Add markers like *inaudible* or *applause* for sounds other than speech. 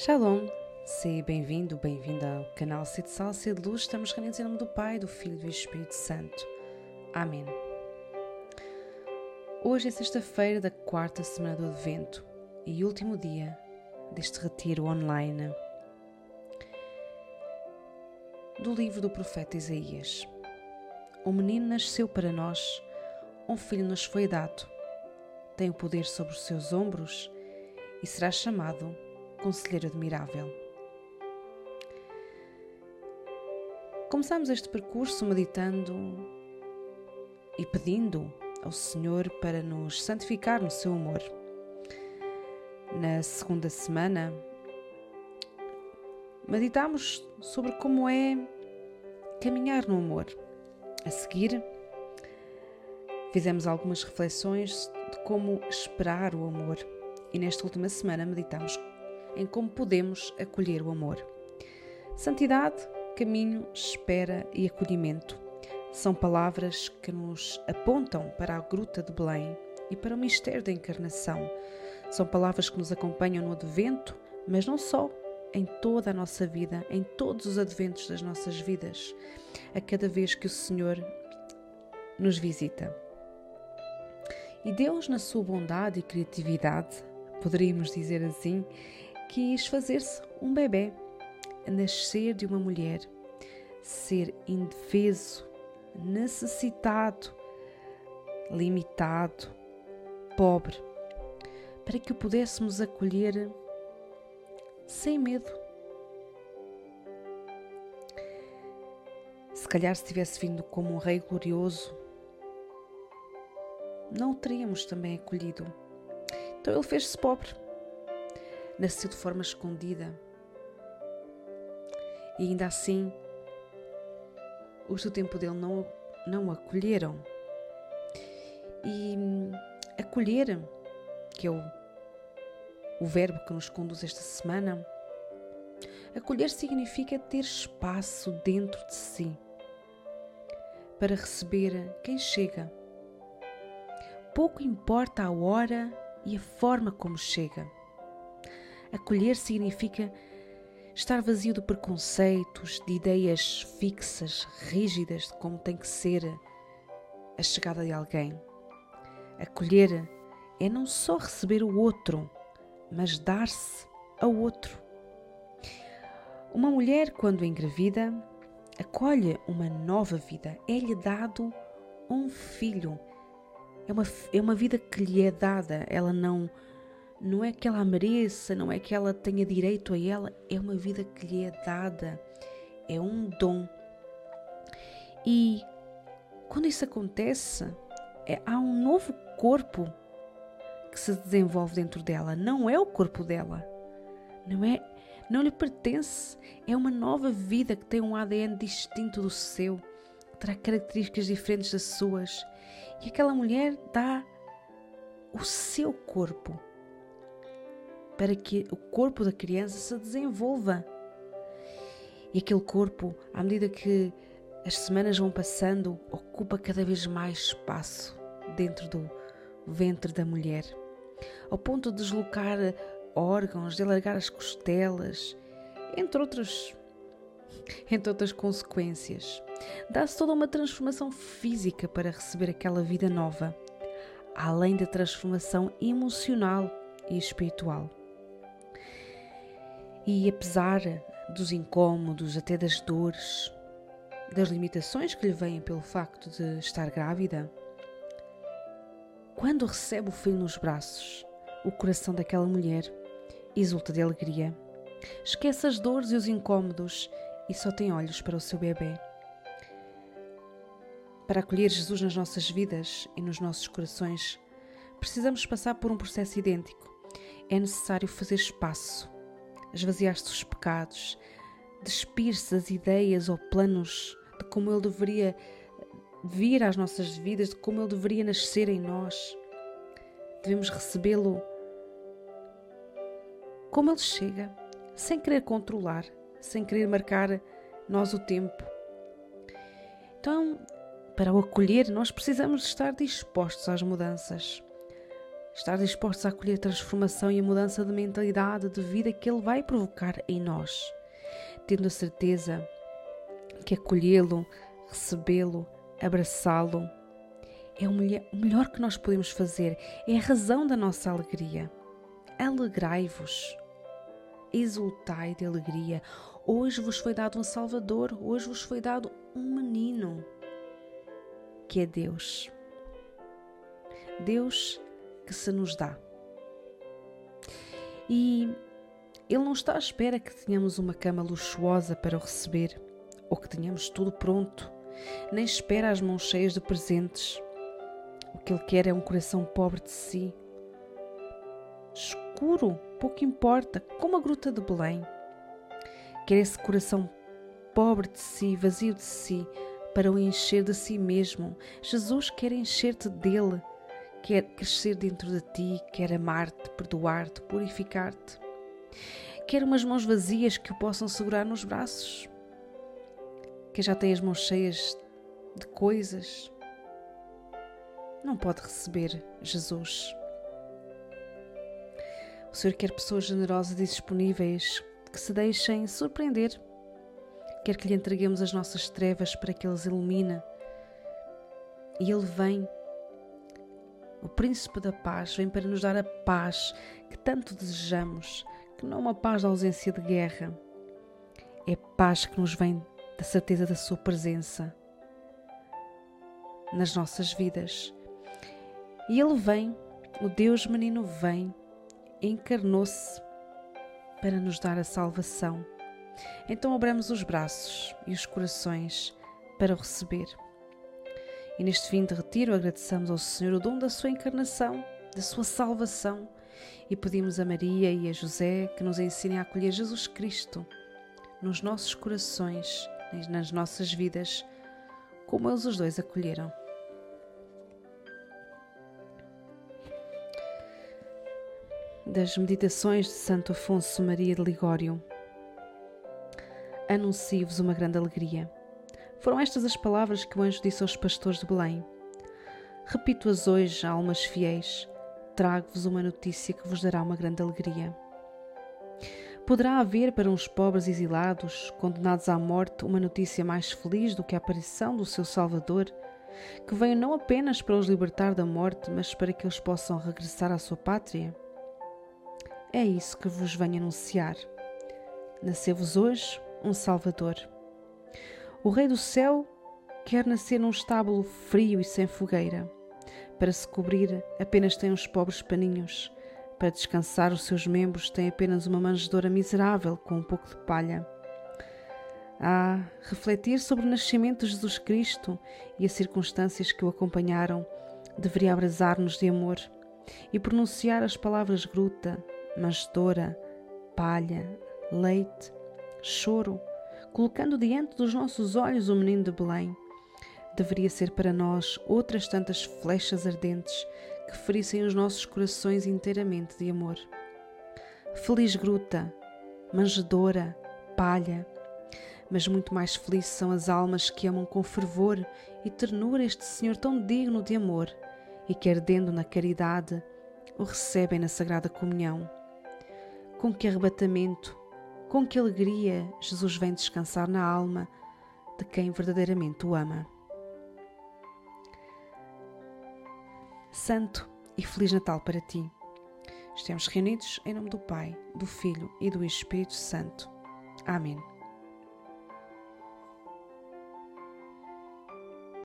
Shalom, seja bem-vindo, bem-vinda ao canal Sede Sal, Sede Luz. Estamos reunidos em nome do Pai, do Filho e do Espírito Santo. Amém. Hoje é sexta-feira da quarta semana do Advento e último dia deste retiro online do livro do profeta Isaías. Um menino nasceu para nós, um filho nos foi dado. Tem o poder sobre os seus ombros e será chamado Conselheiro Admirável. Começamos este percurso meditando e pedindo ao Senhor para nos santificar no seu amor. Na segunda semana, meditamos sobre como é caminhar no amor. A seguir, fizemos algumas reflexões de como esperar o amor e nesta última semana meditamos em como podemos acolher o amor. Santidade, caminho, espera e acolhimento são palavras que nos apontam para a gruta de Belém e para o mistério da encarnação. São palavras que nos acompanham no advento, mas não só, em toda a nossa vida, em todos os adventos das nossas vidas, a cada vez que o Senhor nos visita. E Deus, na sua bondade e criatividade, poderíamos dizer assim, quis fazer-se um bebê, nascer de uma mulher, ser indefeso, necessitado, limitado, pobre, para que o pudéssemos acolher sem medo. Se calhar, se tivesse vindo como um rei glorioso, não o teríamos também acolhido. Então ele fez-se pobre nasceu de forma escondida. E ainda assim, os do tempo dele não, não o acolheram. E hum, acolher, que é o, o verbo que nos conduz esta semana, acolher significa ter espaço dentro de si para receber quem chega. Pouco importa a hora e a forma como chega. Acolher significa estar vazio de preconceitos, de ideias fixas, rígidas de como tem que ser a chegada de alguém. Acolher é não só receber o outro, mas dar-se ao outro. Uma mulher, quando engravida, acolhe uma nova vida, é-lhe dado um filho. É uma, é uma vida que lhe é dada, ela não não é que ela a mereça, não é que ela tenha direito a ela, é uma vida que lhe é dada, é um dom. E quando isso acontece, é, há um novo corpo que se desenvolve dentro dela, não é o corpo dela, não é, não lhe pertence, é uma nova vida que tem um ADN distinto do seu, que terá características diferentes das suas. E aquela mulher dá o seu corpo para que o corpo da criança se desenvolva. E aquele corpo, à medida que as semanas vão passando, ocupa cada vez mais espaço dentro do ventre da mulher, ao ponto de deslocar órgãos, de alargar as costelas, entre outras, *laughs* entre outras consequências. Dá-se toda uma transformação física para receber aquela vida nova, além da transformação emocional e espiritual. E apesar dos incômodos, até das dores, das limitações que lhe vêm pelo facto de estar grávida, quando recebe o filho nos braços, o coração daquela mulher exulta de alegria. Esquece as dores e os incômodos e só tem olhos para o seu bebê. Para acolher Jesus nas nossas vidas e nos nossos corações, precisamos passar por um processo idêntico. É necessário fazer espaço esvaziar-se dos pecados, despir-se das ideias ou planos de como Ele deveria vir às nossas vidas, de como Ele deveria nascer em nós. Devemos recebê-lo como Ele chega, sem querer controlar, sem querer marcar nós o tempo. Então, para o acolher, nós precisamos estar dispostos às mudanças, estar dispostos a acolher a transformação e a mudança de mentalidade de vida que Ele vai provocar em nós, tendo a certeza que acolhê-lo, recebê-lo, abraçá-lo é o melhor que nós podemos fazer, é a razão da nossa alegria. Alegrai-vos, exultai de alegria. Hoje vos foi dado um Salvador, hoje vos foi dado um menino, que é Deus. Deus que se nos dá. E Ele não está à espera que tenhamos uma cama luxuosa para o receber ou que tenhamos tudo pronto, nem espera as mãos cheias de presentes. O que Ele quer é um coração pobre de si, escuro, pouco importa, como a gruta de Belém. Quer esse coração pobre de si, vazio de si, para o encher de si mesmo. Jesus quer encher-te dele quer crescer dentro de ti, quer amar-te, perdoar-te, purificar-te. Quer umas mãos vazias que o possam segurar nos braços. Quer já tem as mãos cheias de coisas. Não pode receber Jesus. O Senhor quer pessoas generosas e disponíveis que se deixem surpreender. Quer que lhe entreguemos as nossas trevas para que Ele as ilumine. E Ele vem o Príncipe da Paz vem para nos dar a paz que tanto desejamos, que não é uma paz da ausência de guerra, é paz que nos vem da certeza da Sua presença nas nossas vidas. E Ele vem, o Deus menino vem, encarnou-se para nos dar a salvação. Então abramos os braços e os corações para o receber. E neste fim de retiro agradeçamos ao Senhor o dom da sua encarnação, da sua salvação e pedimos a Maria e a José que nos ensinem a acolher Jesus Cristo nos nossos corações, nas nossas vidas, como eles os dois acolheram. Das Meditações de Santo Afonso Maria de Ligório. Anuncio-vos uma grande alegria foram estas as palavras que o anjo disse aos pastores de Belém. Repito-as hoje, almas fiéis, trago-vos uma notícia que vos dará uma grande alegria. Poderá haver para uns pobres exilados, condenados à morte, uma notícia mais feliz do que a aparição do seu Salvador, que veio não apenas para os libertar da morte, mas para que eles possam regressar à sua pátria? É isso que vos venho anunciar. Nasceu-vos hoje um Salvador. O Rei do Céu quer nascer num estábulo frio e sem fogueira. Para se cobrir, apenas tem uns pobres paninhos. Para descansar os seus membros, tem apenas uma manjedoura miserável com um pouco de palha. Ah, refletir sobre o nascimento de Jesus Cristo e as circunstâncias que o acompanharam deveria abrasar-nos de amor e pronunciar as palavras gruta, manjedoura, palha, leite, choro colocando diante dos nossos olhos o menino de Belém, deveria ser para nós outras tantas flechas ardentes que ferissem os nossos corações inteiramente de amor. Feliz gruta, manjedora, palha, mas muito mais felizes são as almas que amam com fervor e ternura este Senhor tão digno de amor e que, ardendo na caridade, o recebem na Sagrada Comunhão. Com que arrebatamento, com que alegria Jesus vem descansar na alma de quem verdadeiramente o ama. Santo e Feliz Natal para ti. Estamos reunidos em nome do Pai, do Filho e do Espírito Santo. Amém.